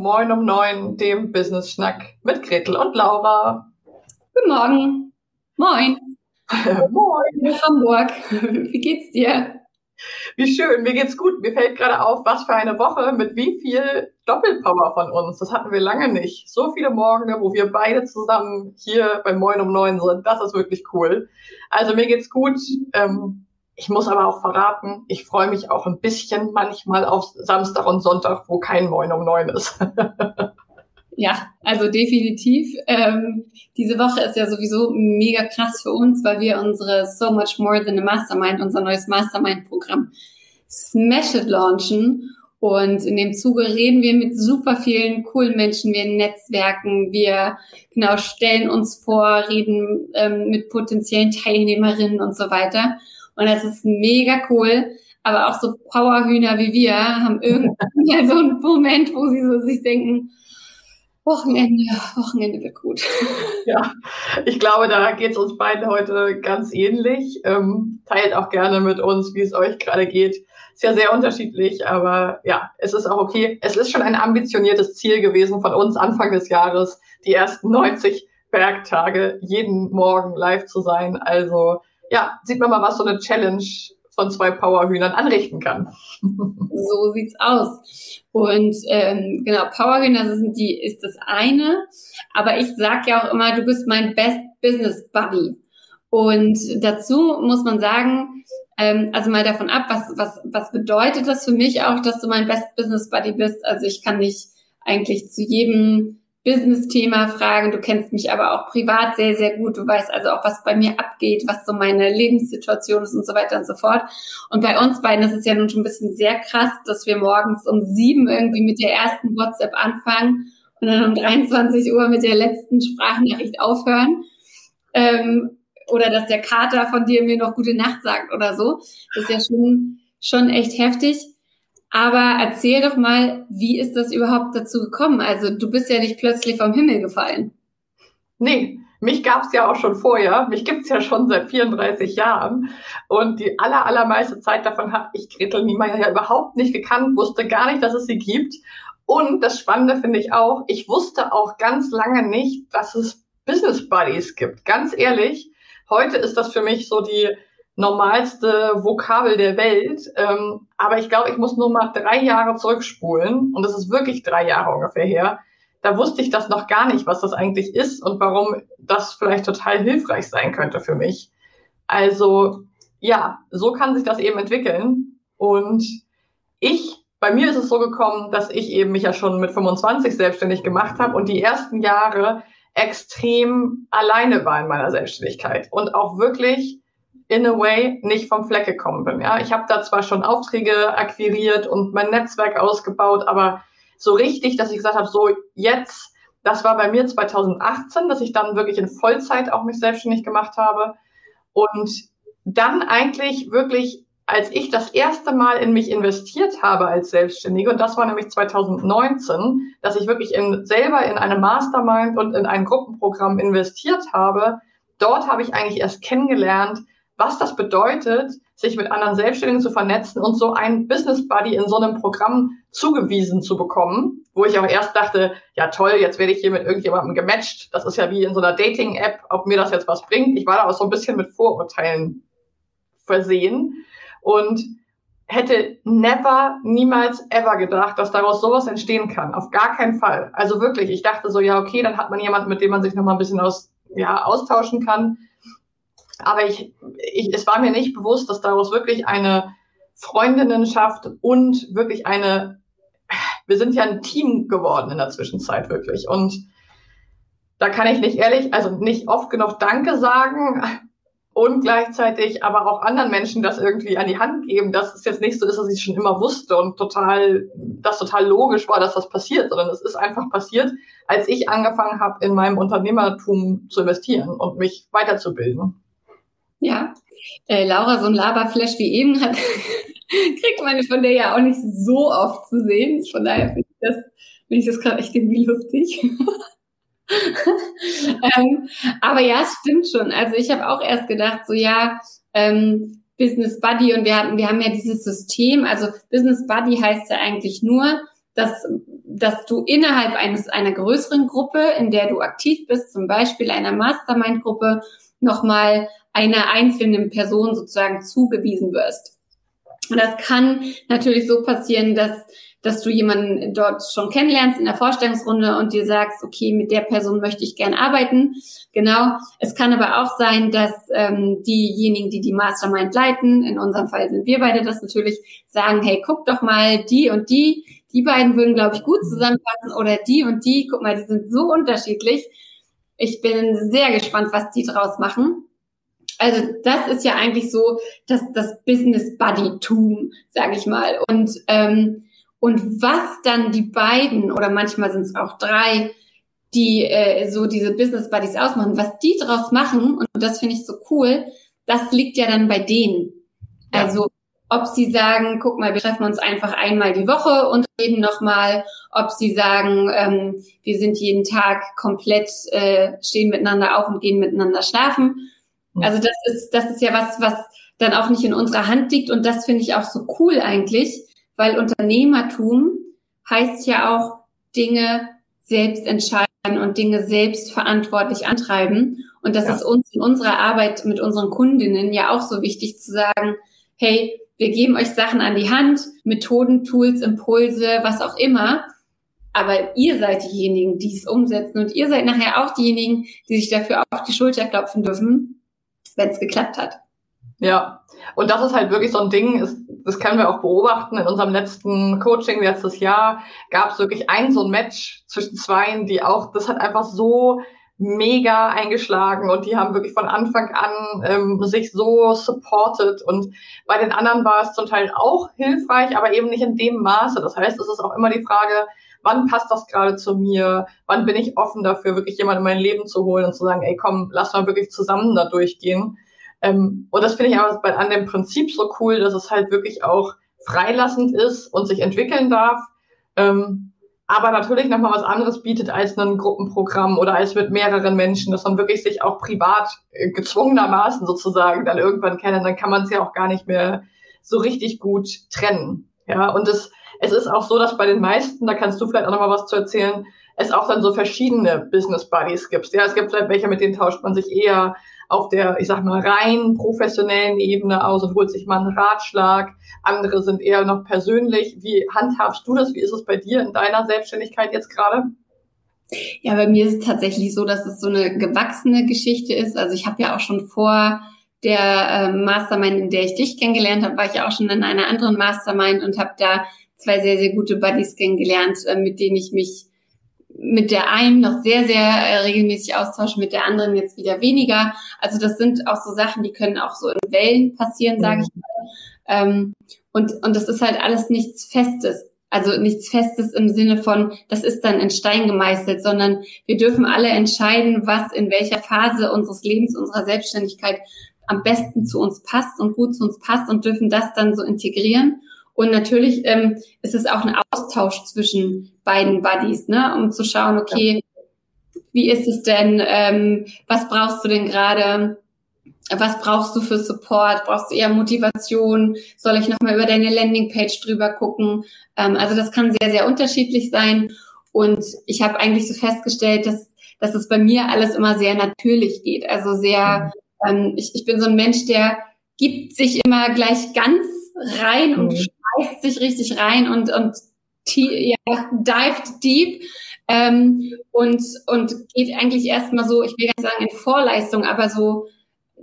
Moin um neun, dem Business Schnack mit Gretel und Laura. Guten Morgen. Moin. Moin. In Hamburg. Wie geht's dir? Wie schön, mir geht's gut. Mir fällt gerade auf, was für eine Woche mit wie viel Doppelpower von uns. Das hatten wir lange nicht. So viele Morgen, wo wir beide zusammen hier bei Moin um neun sind. Das ist wirklich cool. Also mir geht's gut. Ähm, ich muss aber auch verraten, ich freue mich auch ein bisschen manchmal auf Samstag und Sonntag, wo kein Moin um neun ist. Ja, also definitiv. Ähm, diese Woche ist ja sowieso mega krass für uns, weil wir unsere So Much More Than a Mastermind, unser neues Mastermind-Programm Smash It launchen. Und in dem Zuge reden wir mit super vielen coolen Menschen, wir netzwerken, wir genau stellen uns vor, reden ähm, mit potenziellen Teilnehmerinnen und so weiter. Und das ist mega cool. Aber auch so Powerhühner wie wir haben irgendwann so einen Moment, wo sie so sich denken, Wochenende, Wochenende wird gut. Ja, ich glaube, da geht es uns beiden heute ganz ähnlich. Ähm, teilt auch gerne mit uns, wie es euch gerade geht. Ist ja sehr unterschiedlich, aber ja, es ist auch okay. Es ist schon ein ambitioniertes Ziel gewesen von uns Anfang des Jahres, die ersten 90 Werktage jeden Morgen live zu sein. Also ja, sieht man mal, was so eine Challenge von zwei Powerhühnern anrichten kann. So sieht's aus. Und ähm, genau, Powerhühner sind die, ist das eine. Aber ich sag ja auch immer, du bist mein Best Business Buddy. Und dazu muss man sagen, ähm, also mal davon ab, was, was, was bedeutet das für mich auch, dass du mein Best Business Buddy bist? Also ich kann dich eigentlich zu jedem Business-Thema fragen. Du kennst mich aber auch privat sehr, sehr gut. Du weißt also auch, was bei mir abgeht, was so meine Lebenssituation ist und so weiter und so fort. Und bei uns beiden ist es ja nun schon ein bisschen sehr krass, dass wir morgens um sieben irgendwie mit der ersten WhatsApp anfangen und dann um 23 Uhr mit der letzten Sprachnachricht aufhören. Ähm, oder dass der Kater von dir mir noch gute Nacht sagt oder so. Das ist ja schon, schon echt heftig. Aber erzähl doch mal, wie ist das überhaupt dazu gekommen? Also du bist ja nicht plötzlich vom Himmel gefallen. Nee, mich gab es ja auch schon vorher. Mich gibt's ja schon seit 34 Jahren. Und die aller, allermeiste Zeit davon habe ich Gretel Niemeyer ja überhaupt nicht gekannt, wusste gar nicht, dass es sie gibt. Und das Spannende finde ich auch, ich wusste auch ganz lange nicht, dass es Business Buddies gibt. Ganz ehrlich, heute ist das für mich so die normalste Vokabel der Welt. Ähm, aber ich glaube, ich muss nur mal drei Jahre zurückspulen. Und das ist wirklich drei Jahre ungefähr her. Da wusste ich das noch gar nicht, was das eigentlich ist und warum das vielleicht total hilfreich sein könnte für mich. Also ja, so kann sich das eben entwickeln. Und ich, bei mir ist es so gekommen, dass ich eben mich ja schon mit 25 selbstständig gemacht habe und die ersten Jahre extrem alleine war in meiner Selbstständigkeit und auch wirklich in a way nicht vom Fleck gekommen bin. Ja, ich habe da zwar schon Aufträge akquiriert und mein Netzwerk ausgebaut, aber so richtig, dass ich gesagt habe, so jetzt, das war bei mir 2018, dass ich dann wirklich in Vollzeit auch mich selbstständig gemacht habe und dann eigentlich wirklich als ich das erste Mal in mich investiert habe als Selbstständige, und das war nämlich 2019, dass ich wirklich in, selber in eine Mastermind und in ein Gruppenprogramm investiert habe, dort habe ich eigentlich erst kennengelernt, was das bedeutet, sich mit anderen Selbstständigen zu vernetzen und so einen Business Buddy in so einem Programm zugewiesen zu bekommen, wo ich auch erst dachte, ja toll, jetzt werde ich hier mit irgendjemandem gematcht. Das ist ja wie in so einer Dating-App, ob mir das jetzt was bringt. Ich war da auch so ein bisschen mit Vorurteilen versehen. Und hätte never, niemals, ever gedacht, dass daraus sowas entstehen kann. Auf gar keinen Fall. Also wirklich, ich dachte so, ja, okay, dann hat man jemanden, mit dem man sich nochmal ein bisschen aus, ja, austauschen kann. Aber ich, ich, es war mir nicht bewusst, dass daraus wirklich eine Freundinnenschaft und wirklich eine, wir sind ja ein Team geworden in der Zwischenzeit wirklich. Und da kann ich nicht ehrlich, also nicht oft genug Danke sagen, und gleichzeitig aber auch anderen Menschen das irgendwie an die Hand geben, dass es jetzt nicht so ist, dass ich schon immer wusste und total, das total logisch war, dass das passiert, sondern es ist einfach passiert, als ich angefangen habe, in meinem Unternehmertum zu investieren und mich weiterzubilden. Ja, äh, Laura, so ein Laberflash wie eben hat, kriegt man von der ja auch nicht so oft zu sehen. Von daher finde ich das, finde ich das gerade echt irgendwie lustig. ähm, aber ja, es stimmt schon. Also ich habe auch erst gedacht, so ja, ähm, Business Buddy und wir haben, wir haben ja dieses System. Also Business Buddy heißt ja eigentlich nur, dass, dass du innerhalb eines einer größeren Gruppe, in der du aktiv bist, zum Beispiel einer Mastermind-Gruppe, nochmal einer einzelnen Person sozusagen zugewiesen wirst. Und das kann natürlich so passieren, dass dass du jemanden dort schon kennenlernst in der Vorstellungsrunde und dir sagst, okay, mit der Person möchte ich gern arbeiten. Genau. Es kann aber auch sein, dass ähm, diejenigen, die die Mastermind leiten, in unserem Fall sind wir beide das natürlich, sagen, hey, guck doch mal, die und die, die beiden würden, glaube ich, gut zusammenpassen oder die und die, guck mal, die sind so unterschiedlich. Ich bin sehr gespannt, was die draus machen. Also das ist ja eigentlich so das, das Business Buddy-Tum, sage ich mal. Und ähm, und was dann die beiden oder manchmal sind es auch drei, die äh, so diese Business Buddies ausmachen, was die draus machen, und das finde ich so cool, das liegt ja dann bei denen. Ja. Also ob sie sagen, guck mal, wir treffen uns einfach einmal die Woche und reden nochmal, ob sie sagen, ähm, wir sind jeden Tag komplett, äh, stehen miteinander auf und gehen miteinander schlafen. Also das ist, das ist ja was, was dann auch nicht in unserer Hand liegt und das finde ich auch so cool eigentlich, weil Unternehmertum heißt ja auch Dinge selbst entscheiden und Dinge selbst verantwortlich antreiben. Und das ja. ist uns in unserer Arbeit mit unseren Kundinnen ja auch so wichtig zu sagen, hey, wir geben euch Sachen an die Hand, Methoden, Tools, Impulse, was auch immer. Aber ihr seid diejenigen, die es umsetzen und ihr seid nachher auch diejenigen, die sich dafür auf die Schulter klopfen dürfen, wenn es geklappt hat. Ja, und das ist halt wirklich so ein Ding, ist, das können wir auch beobachten. In unserem letzten Coaching letztes Jahr gab es wirklich ein so ein Match zwischen zweien, die auch, das hat einfach so mega eingeschlagen und die haben wirklich von Anfang an ähm, sich so supported und bei den anderen war es zum Teil auch hilfreich, aber eben nicht in dem Maße. Das heißt, es ist auch immer die Frage, wann passt das gerade zu mir? Wann bin ich offen dafür, wirklich jemanden in mein Leben zu holen und zu sagen, ey komm, lass mal wirklich zusammen da durchgehen. Ähm, und das finde ich aber an dem Prinzip so cool, dass es halt wirklich auch freilassend ist und sich entwickeln darf. Ähm, aber natürlich nochmal was anderes bietet als ein Gruppenprogramm oder als mit mehreren Menschen, dass man wirklich sich auch privat äh, gezwungenermaßen sozusagen dann irgendwann kennen, dann kann man es ja auch gar nicht mehr so richtig gut trennen. Ja, und es, es ist auch so, dass bei den meisten, da kannst du vielleicht auch nochmal was zu erzählen, es auch dann so verschiedene Business Buddies gibt. Ja, es gibt vielleicht welche, mit denen tauscht man sich eher auf der, ich sag mal, rein professionellen Ebene aus und holt sich mal einen Ratschlag. Andere sind eher noch persönlich. Wie handhabst du das? Wie ist es bei dir in deiner Selbstständigkeit jetzt gerade? Ja, bei mir ist es tatsächlich so, dass es so eine gewachsene Geschichte ist. Also ich habe ja auch schon vor der äh, Mastermind, in der ich dich kennengelernt habe, war ich ja auch schon in einer anderen Mastermind und habe da zwei sehr, sehr gute Buddies kennengelernt, äh, mit denen ich mich mit der einen noch sehr, sehr äh, regelmäßig austauschen, mit der anderen jetzt wieder weniger. Also das sind auch so Sachen, die können auch so in Wellen passieren, mhm. sage ich mal. Ähm, und, und das ist halt alles nichts Festes. Also nichts Festes im Sinne von, das ist dann in Stein gemeißelt, sondern wir dürfen alle entscheiden, was in welcher Phase unseres Lebens, unserer Selbstständigkeit am besten zu uns passt und gut zu uns passt und dürfen das dann so integrieren. Und natürlich ähm, ist es auch ein Austausch zwischen beiden Buddies, ne, um zu schauen, okay, ja. wie ist es denn, ähm, was brauchst du denn gerade? Was brauchst du für Support? Brauchst du eher Motivation? Soll ich nochmal über deine Landingpage drüber gucken? Ähm, also das kann sehr, sehr unterschiedlich sein. Und ich habe eigentlich so festgestellt, dass, dass es bei mir alles immer sehr natürlich geht. Also sehr, mhm. ähm, ich, ich bin so ein Mensch, der gibt sich immer gleich ganz rein und schmeißt sich richtig rein und, und ja, dived deep ähm, und, und geht eigentlich erstmal so, ich will gar nicht sagen in Vorleistung, aber so,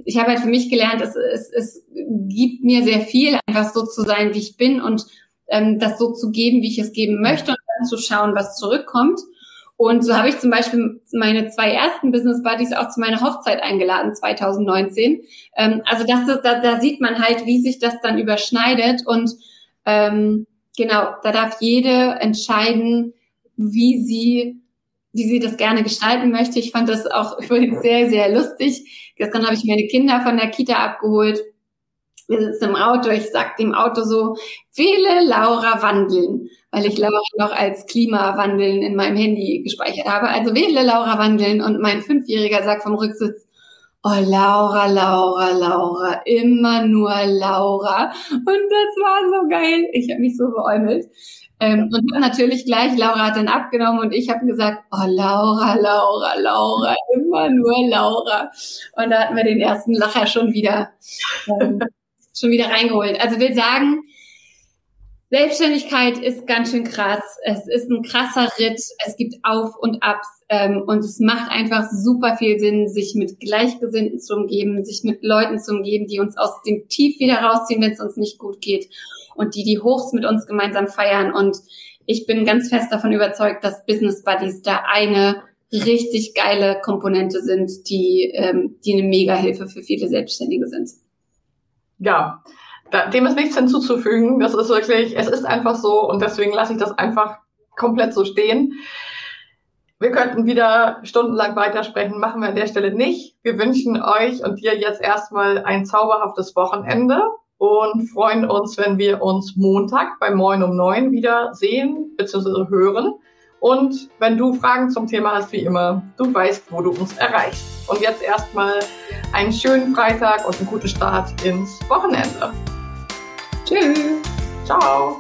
ich habe halt für mich gelernt, es, es, es gibt mir sehr viel, einfach so zu sein, wie ich bin und ähm, das so zu geben, wie ich es geben möchte und dann zu schauen, was zurückkommt. Und so habe ich zum Beispiel meine zwei ersten Business Buddies auch zu meiner Hochzeit eingeladen, 2019. Ähm, also das, da, da sieht man halt, wie sich das dann überschneidet. Und ähm, genau, da darf jede entscheiden, wie sie, wie sie das gerne gestalten möchte. Ich fand das auch übrigens sehr, sehr lustig. Gestern habe ich meine Kinder von der Kita abgeholt. Wir sitzen im Auto. Ich sagte im Auto so, wähle Laura wandeln, weil ich Laura noch als Klimawandeln in meinem Handy gespeichert habe. Also wähle Laura wandeln und mein Fünfjähriger sagt vom Rücksitz, Oh, Laura, Laura, Laura, immer nur Laura. Und das war so geil. Ich habe mich so beäumelt. Ähm, und natürlich gleich, Laura hat dann abgenommen und ich habe gesagt, oh Laura, Laura, Laura, immer nur Laura. Und da hatten wir den ersten Lacher schon wieder, ähm, schon wieder reingeholt. Also will sagen, Selbstständigkeit ist ganz schön krass. Es ist ein krasser Ritt. Es gibt Auf und Abs. Ähm, und es macht einfach super viel Sinn, sich mit Gleichgesinnten zu umgeben, sich mit Leuten zu umgeben, die uns aus dem Tief wieder rausziehen, wenn es uns nicht gut geht. Und die die Hochs mit uns gemeinsam feiern. Und ich bin ganz fest davon überzeugt, dass Business Buddies da eine richtig geile Komponente sind, die, ähm, die eine Mega-Hilfe für viele Selbstständige sind. Ja, dem ist nichts hinzuzufügen. Das ist wirklich, es ist einfach so und deswegen lasse ich das einfach komplett so stehen. Wir könnten wieder stundenlang weitersprechen, machen wir an der Stelle nicht. Wir wünschen euch und dir jetzt erstmal ein zauberhaftes Wochenende und freuen uns, wenn wir uns Montag bei Moin um neun wieder sehen bzw. hören. Und wenn du Fragen zum Thema hast, wie immer, du weißt, wo du uns erreichst. Und jetzt erstmal einen schönen Freitag und einen guten Start ins Wochenende. Tschüss. Ciao.